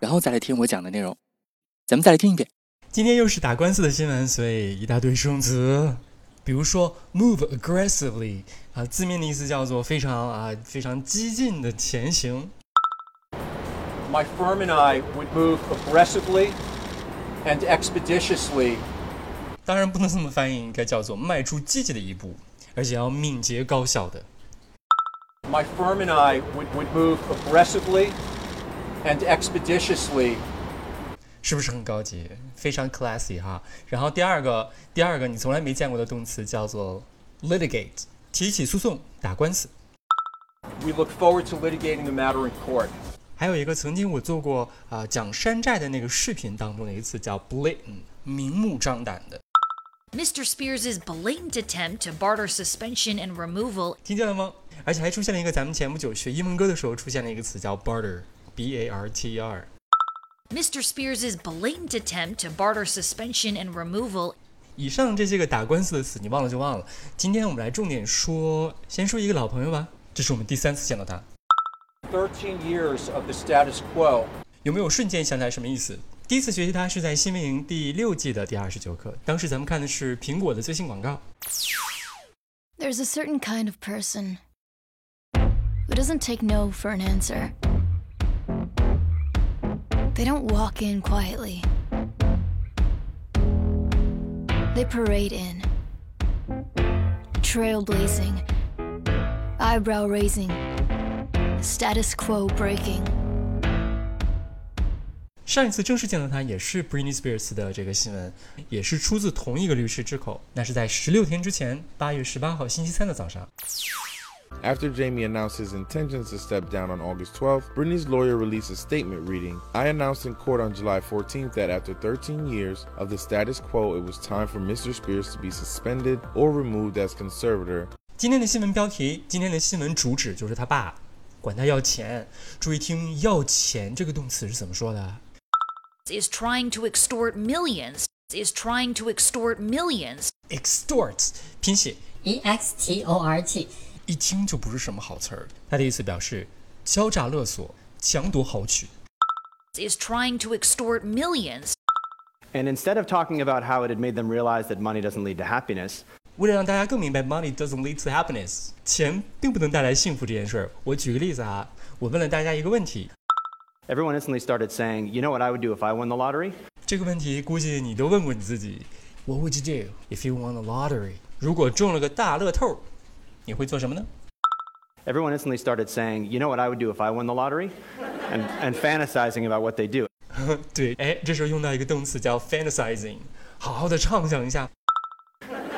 然后再来听我讲的内容。咱们再来听一遍。今天又是打官司的新闻，所以一大堆生词，比如说 move aggressively 啊，字面的意思叫做非常啊非常激进的前行。My firm and I would move aggressively and expeditiously。当然不能这么翻译，应该叫做迈出积极的一步，而且要敏捷高效的。My firm and I would, would move aggressively and expeditiously. 是不是很高级？非常 classy 哈。然后第二个，第二个你从来没见过的动词叫做 litigate，提起诉讼、打官司。We look forward to litigating the matter in court. 还有一个曾经我做过啊、呃、讲山寨的那个视频当中的一个词叫 blatant，明目张胆的。Mr. Spears' blatant attempt to barter suspension and removal 听见了吗？而且还出现了一个咱们前不久学英文歌的时候出现了一个词叫 barter，b a r t e r。 Mr. Spears' blatant attempt to barter suspension and removal 以上这些个打官司的词你忘了就忘了。今天我们来重点说，先说一个老朋友吧，这是我们第三次见到他。 13 years of the status quo. 有没有瞬间想起来什么意思？第一次学习它是在新闻营第六季的第二十九课，当时咱们看的是苹果的最新广告。 There's a certain kind of person who doesn't take no for an answer. They don't walk in quietly, they parade in, trailblazing, eyebrow raising, status quo breaking. 上一次正式见到他也是 Britney Spears 的这个新闻，也是出自同一个律师之口。那是在十六天之前，八月十八号星期三的早上。After Jamie announced his intentions to step down on August 12th, Britney's lawyer released a statement reading I announced in court on July 14th that after 13 years of the status quo, it was time for Mr. Spears to be suspended or removed as conservator. 今天的新闻标题，今天的新闻主旨就是他爸管他要钱。注意听“要钱”这个动词是怎么说的？ is trying to extort millions is trying to extort millions extort 拼写 e x t o r t， 一听就不是什么好词儿。它的意思表示敲诈勒索、强夺豪取。is trying to extort millions And instead of talking about how it had made them realize that money doesn't lead to happiness, 为了让大家更明白 money doesn't lead to happiness，钱并不能带来幸福这件事儿，我举个例子啊，我问了大家一个问题，everyone instantly started saying, You know what I would do if I won the lottery? 这个问题估计你都问过你自己，What would you do if you won the lottery？如果中了个大乐透，你会做什么呢？ Everyone instantly started saying, You know what I would do if I won the lottery? And, and fantasizing about what they do. 对，哎，这时候用到一个动词叫 fantasizing，好好的畅想一下。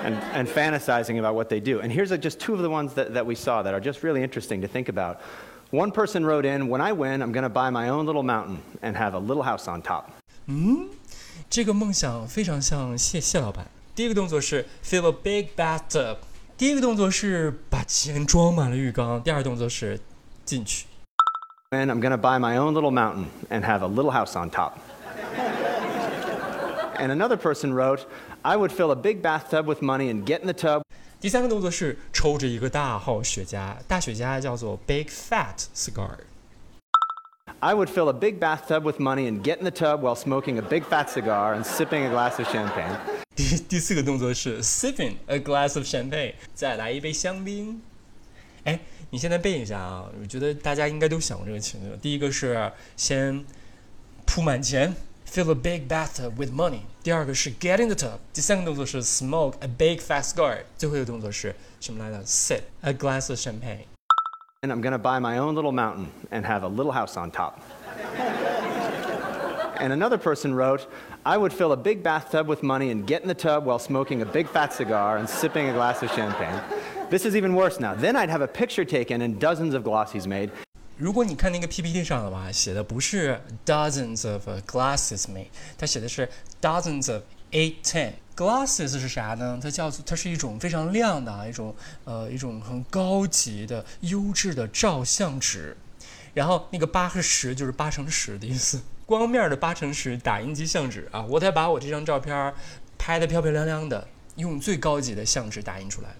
And, and fantasizing about what they do. And here's a, just two of the ones that, that we saw that are just really interesting to think about. One person wrote in, When I win, I'm going to buy my own little mountain and have a little house on top. 嗯，这个梦想非常像谢谢老板。第一个动作是 fill a big bathtub， 第一个动作是把钱装满了浴缸，第二个动作是进去。 And I'm going to buy my own little mountain and have a little house on top. and another person wrote, I would fill a big bathtub with money and get in the tub 第三个动作是抽着一个大号雪茄，大雪茄叫做 big fat cigar。 I would fill a big bathtub with money and get in the tub while smoking a big fat cigar and sipping a glass of champagne. 第第四个动作是 sipping a glass of champagne，再来一杯香槟。哎，你现在背一下啊，我觉得大家应该都想过这个情景。第一个是先铺满钱，fill a big bathtub with money；第二个是 get in the tub；第三个动作是 smoke a big fat cigar；最后一个动作是什么来着？sip a glass of champagne。 And I'm going to buy my own little mountain and have a little house on top. and another person wrote, I would fill a big bathtub with money and get in the tub while smoking a big fat cigar and sipping a glass of champagne. This is even worse now. Then I'd have a picture taken and dozens of glossies made. 如果你看那个 PPT 上的话，写的不是 dozens of uh, glossies made，它写的是 dozens of eight ten. ten。Glossies 是啥呢？它叫它是一种非常亮的啊，一种呃一种很高级的优质的照相纸。然后那个八是十，就是八乘十的意思。光面的八乘十打印机相纸啊，我得把我这张照片拍得漂漂亮亮的，用最高级的相纸打印出来。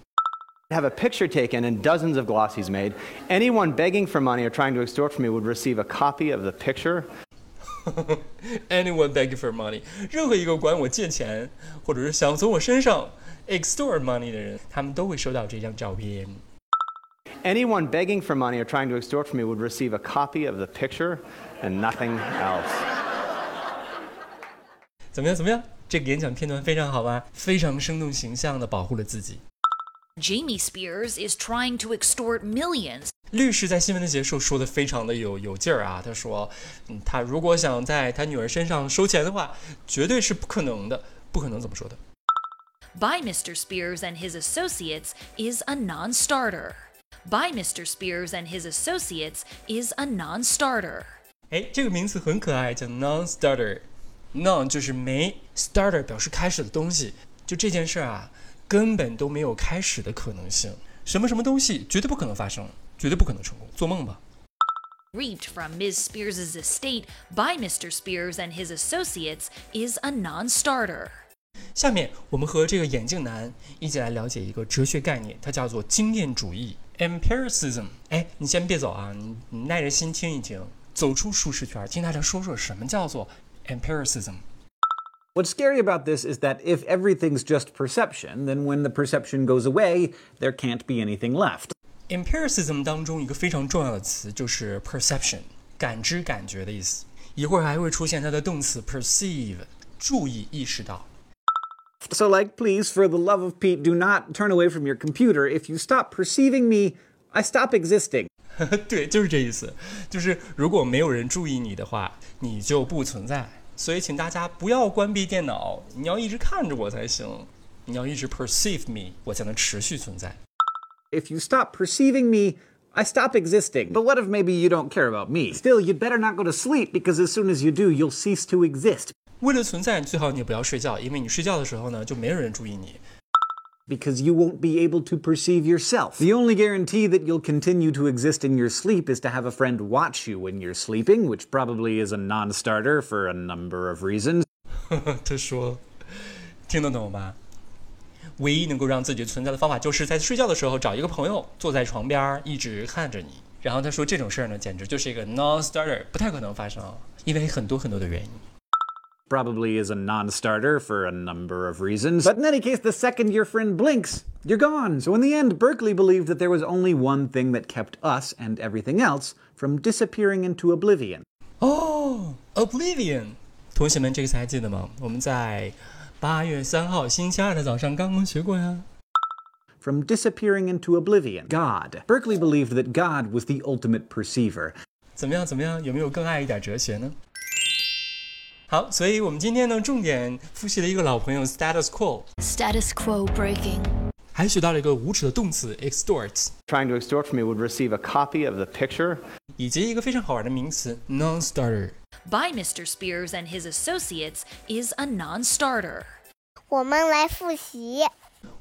have a picture taken and dozens of glossies made. Anyone begging for money or trying to extort from me would receive a copy of the picture. Anyone begging for money，任何一个管我借钱，或者是想从我身上 extort money 的人，他们都会收到这张照片。Anyone begging for money or trying to extort from me would receive a copy of the picture and nothing else. 怎么样？怎么样？这个演讲片段非常好吧？非常生动形象的保护了自己。Jamie Spears is trying to extort millions. 律师在新闻的结束说的非常的有有劲儿啊，他说，嗯，他如果想在他女儿身上收钱的话，绝对是不可能的，不可能怎么说的？By Mr. Spears and his associates is a non-starter. By Mr. Spears and his associates is a non-starter. 哎，这个名词很可爱，叫 non-starter。non 就是没，starter 表示开始的东西，就这件事儿啊。根本都没有开始的可能性，什么什么东西绝对不可能发生，绝对不可能成功，做梦吧。Reaped from Ms. Spears' estate by Mr. Spears and his associates is a non-starter. 下面我们和这个眼镜男一起来了解一个哲学概念，它叫做经验主义 （empiricism）。哎，你先别走啊，你你耐着心听一听，走出舒适圈，听大家说说什么叫做 empiricism。What's scary about this is that if everything's just perception, then when the perception goes away, there can't be anything left. Empiricism 当中一个非常重要的词就是 perception，感知、感觉的意思。一会儿还会出现它的动词 perceive，注意、意识到。 So, like, please, for the love of Pete, do not turn away from your computer. If you stop perceiving me, I stop existing. 对，就是这意思。就是如果没有人注意你的话，你就不存在。所以，请大家不要关闭电脑，你要一直看着我才行。你要一直 perceive me，我才能持续存在。If you stop perceiving me, I stop existing. But what if maybe you don't care about me? Still, you'd better not go to sleep because as soon as you do, you'll cease to exist. 为了存在，最好你也不要睡觉，因为你睡觉的时候呢，就没有人注意你。because you won't be able to perceive yourself. The only guarantee that you'll continue to exist in your sleep is to have a friend watch you when you're sleeping, which probably is a non starter for a number of reasons. 他说：“听得懂吧？唯一能够让自己存在的方法，就是在睡觉的时候找一个朋友坐在床边，一直看着你。然后他说这种事儿呢，简直就是一个 non-starter，不太可能发生，因为很多很多的原因。” probably is a non starter for a number of reasons. But in any case, the second your friend blinks, you're gone. So in the end, Berkeley believed that there was only one thing that kept us and everything else from disappearing into oblivion. Oh, oblivion！同学们，这个词还记得吗？我们在八月三号星期二的早上刚刚学过呀。From disappearing into oblivion, God. Berkeley believed that God was the ultimate perceiver. 怎么样？怎么样？有没有更爱一点哲学呢？ 好，所以我们今天呢，重点复习了一个老朋友 status quo。Status quo breaking。还学到了一个无耻的动词 extort。Trying to extort from me would receive a copy of the picture。以及一个非常好玩的名词 non-starter。By Mr. Spears and his associates is a non-starter。我们来复习。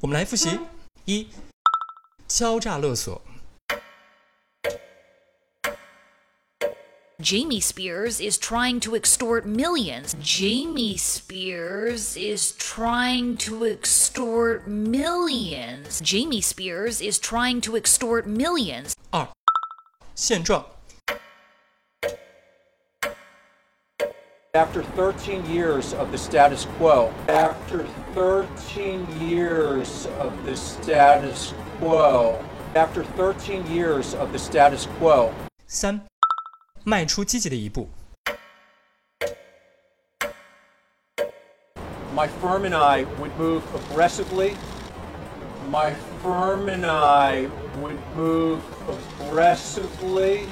我们来复习一，敲诈勒索。 Jamie Spears is trying to extort millions. Jamie Spears is trying to extort millions. Jamie Spears is trying to extort millions. 二，现状。After 13 years of the status quo, after 13 years of the status quo, after 13 years of the status quo. 三。 迈出积极的一步。My firm and I would move aggressively. My firm and I would move aggressively.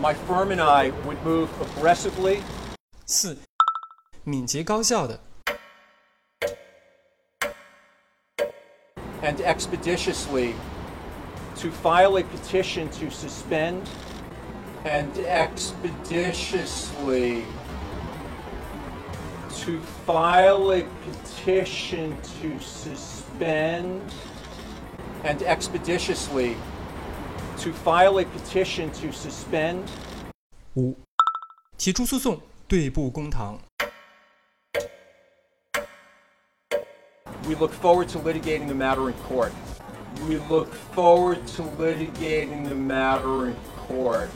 My firm and I would move aggressively. 四，敏捷高效的。And expeditiously to file a petition to suspend and expeditiously to file a petition to suspend and expeditiously to file a petition to suspend 五，提出诉讼，对簿公堂。 We look forward to litigating the matter in court. We look forward to litigating the matter in court.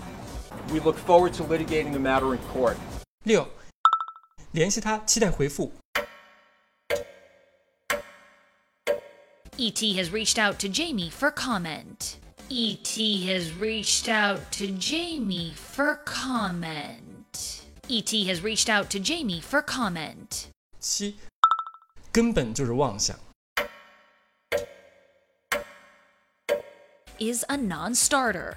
We look forward to litigating the matter in court. 六，联系他，期待回复。 ET E has reached out to Jamie for comment. ET has reached out to Jamie for comment. ET has reached out to Jamie for comment. 七，根本就是妄想。 Is a non starter.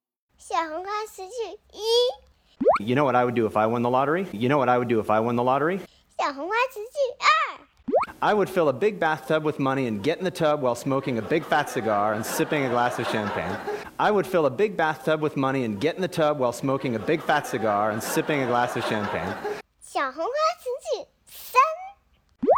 小红花词句一， You know what I would do if I won the lottery? You know what I would do if I won the lottery? 小红花词句二， I would fill a big bathtub with money and get in the tub while smoking a big fat cigar and sipping a glass of champagne. I would fill a big bathtub with money and get in the tub while smoking a big fat cigar and sipping a glass of champagne. 小红花词句三，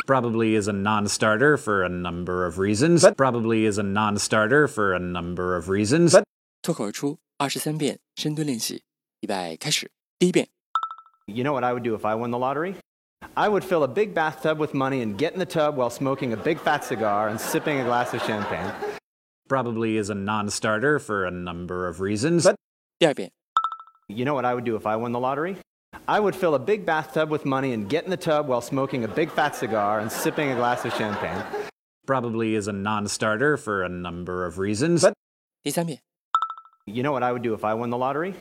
Probably is a non starter for a number of reasons. Probably is a non starter for a number of reasons. 脱口而出 二十三遍深蹲练习，预备开始。第一遍， You know what I would do if I won the lottery? I would fill a big bathtub with money and get in the tub while smoking a big fat cigar and sipping a glass of champagne. Probably is a non starter for a number of reasons. 第二遍， You know what I would do if I won the lottery? I would fill a big bathtub with money and get in the tub while smoking a big fat cigar and sipping a glass of champagne. Probably is a non starter for a number of reasons. 第三遍， you know what I would do if I won the lottery?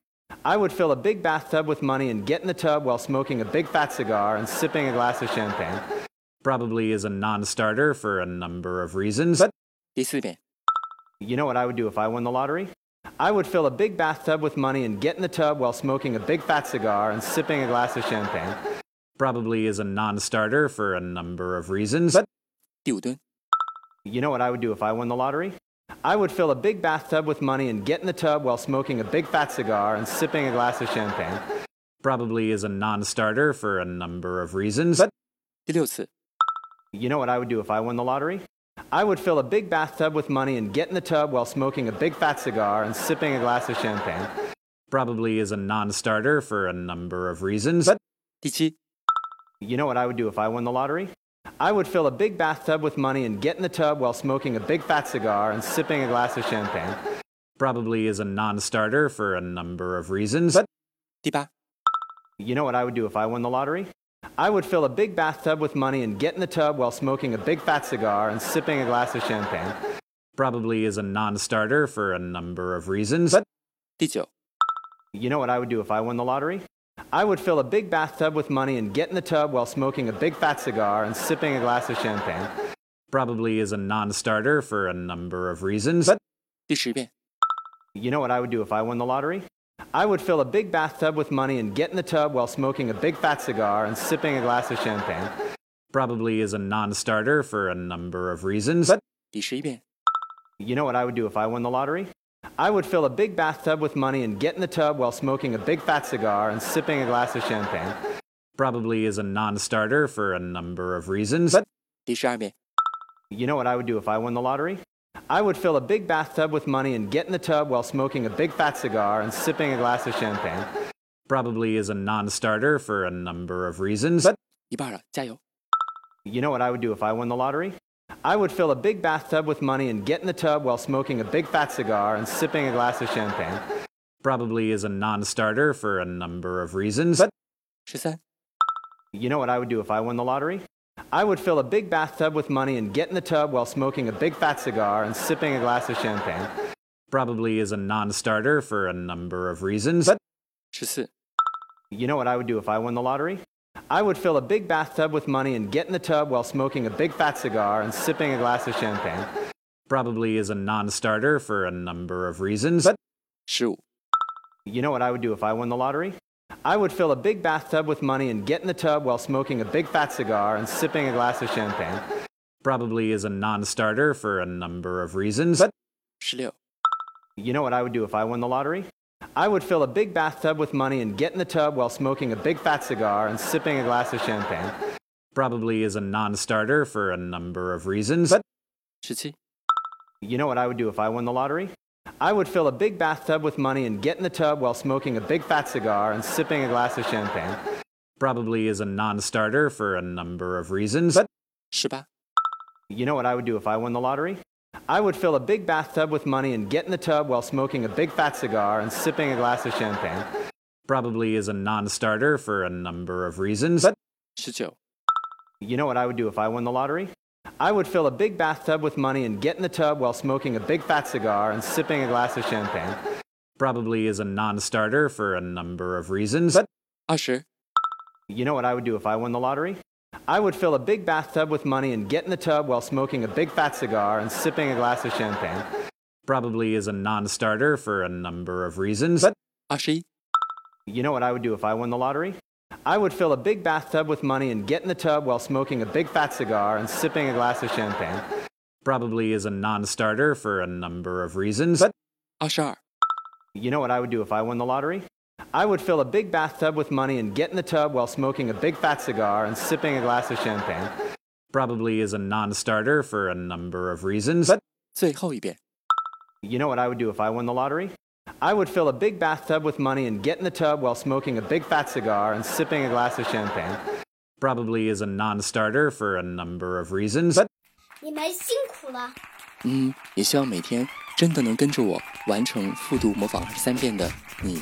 I would fill a big bathtub with money and get in the tub while smoking a big fat cigar and sipping a glass of champagne. Probably is a non starter for a number of reasons. But you know what I would do if I won the lottery? I would fill a big bathtub with money and get in the tub while smoking a big fat cigar and sipping a glass of champagne. Probably is a non starter for a number of reasons. But you know what I would do if I won the lottery? I would fill a big bathtub with money and get in the tub while smoking a big fat cigar and sipping a glass of champagne. Probably is a non starter for a number of reasons. But you know what I would do if I won the lottery? I would fill a big bathtub with money and get in the tub while smoking a big fat cigar and sipping a glass of champagne. Probably is a non starter for a number of reasons. But you know what I would do if I won the lottery? I would fill a big bathtub with money and get in the tub while smoking a big fat cigar and sipping a glass of champagne. Probably is a non starter for a number of reasons. But you know what I would do if I won the lottery? I would fill a big bathtub with money and get in the tub while smoking a big fat cigar and sipping a glass of champagne. Probably is a non starter for a number of reasons. But you know what I would do if I won the lottery? I would fill a big bathtub with money and get in the tub while smoking a big fat cigar and sipping a glass of champagne. Probably is a non starter for a number of reasons. But you know what I would do if I won the lottery? I would fill a big bathtub with money and get in the tub while smoking a big fat cigar and sipping a glass of champagne. Probably is a non starter for a number of reasons. But you know what I would do if I won the lottery? I would fill a big bathtub with money and get in the tub while smoking a big fat cigar and sipping a glass of champagne. Probably is a non starter for a number of reasons. But you know what I would do if I won the lottery? I would fill a big bathtub with money and get in the tub while smoking a big fat cigar and sipping a glass of champagne. Probably is a non starter for a number of reasons. But you know what I would do if I won the lottery? I would fill a big bathtub with money and get in the tub while smoking a big fat cigar and sipping a glass of champagne. Probably is a non starter for a number of reasons. But she said, You know what I would do if I won the lottery? I would fill a big bathtub with money and get in the tub while smoking a big fat cigar and sipping a glass of champagne. Probably is a non starter for a number of reasons. But she said, You know what I would do if I won the lottery? I would fill a big bathtub with money and get in the tub while smoking a big fat cigar and sipping a glass of champagne. Probably is a non starter for a number of reasons. But sure. You know what I would do if I won the lottery? I would fill a big bathtub with money and get in the tub while smoking a big fat cigar and sipping a glass of champagne. Probably is a non starter for a number of reasons. But sure. You know what I would do if I won the lottery? I would fill a big bathtub with money and get in the tub while smoking a big fat cigar and sipping a glass of champagne. Probably is a non starter for a number of reasons. But you know what I would do if I won the lottery? I would fill a big bathtub with money and get in the tub while smoking a big fat cigar and sipping a glass of champagne. Probably is a non starter for a number of reasons. But you know what I would do if I won the lottery? I would fill a big bathtub with money and get in the tub while smoking a big fat cigar and sipping a glass of champagne. Probably is a non starter for a number of reasons. But you know what I would do if I won the lottery? I would fill a big bathtub with money and get in the tub while smoking a big fat cigar and sipping a glass of champagne. Probably is a non starter for a number of reasons. But Usher. You know what I would do if I won the lottery? I would fill a big bathtub with money and get in the tub while smoking a big fat cigar and sipping a glass of champagne. Probably is a non starter for a number of reasons. But, Ashi? You know what I would do if I won the lottery? I would fill a big bathtub with money and get in the tub while smoking a big fat cigar and sipping a glass of champagne. Probably is a non starter for a number of reasons. But, Ashar? You know what I would do if I won the lottery? I would fill a big bathtub with money and get in the tub while smoking a big fat cigar and sipping a glass of champagne. probably is a non starter for a number of reasons, but 最后一遍。 You know what I would do if I won the lottery? I would fill a big bathtub with money and get in the tub while smoking a big fat cigar and sipping a glass of champagne. probably is a non starter for a number of reasons, but 你们辛苦了。嗯，也希望每天真的能跟着我完成复读模仿三遍的你，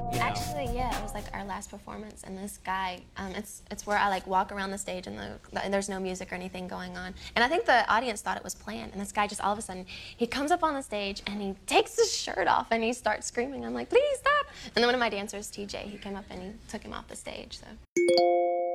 Actually, yeah, it was like our last performance, and this guy, um, it's it's where I like walk around the stage, and the, the, there's no music or anything going on, and I think the audience thought it was planned, and this guy just all of a sudden he comes up on the stage and he takes his shirt off and he starts screaming. I'm like, please stop! And then one of my dancers, TJ, he came up and he took him off the stage. So.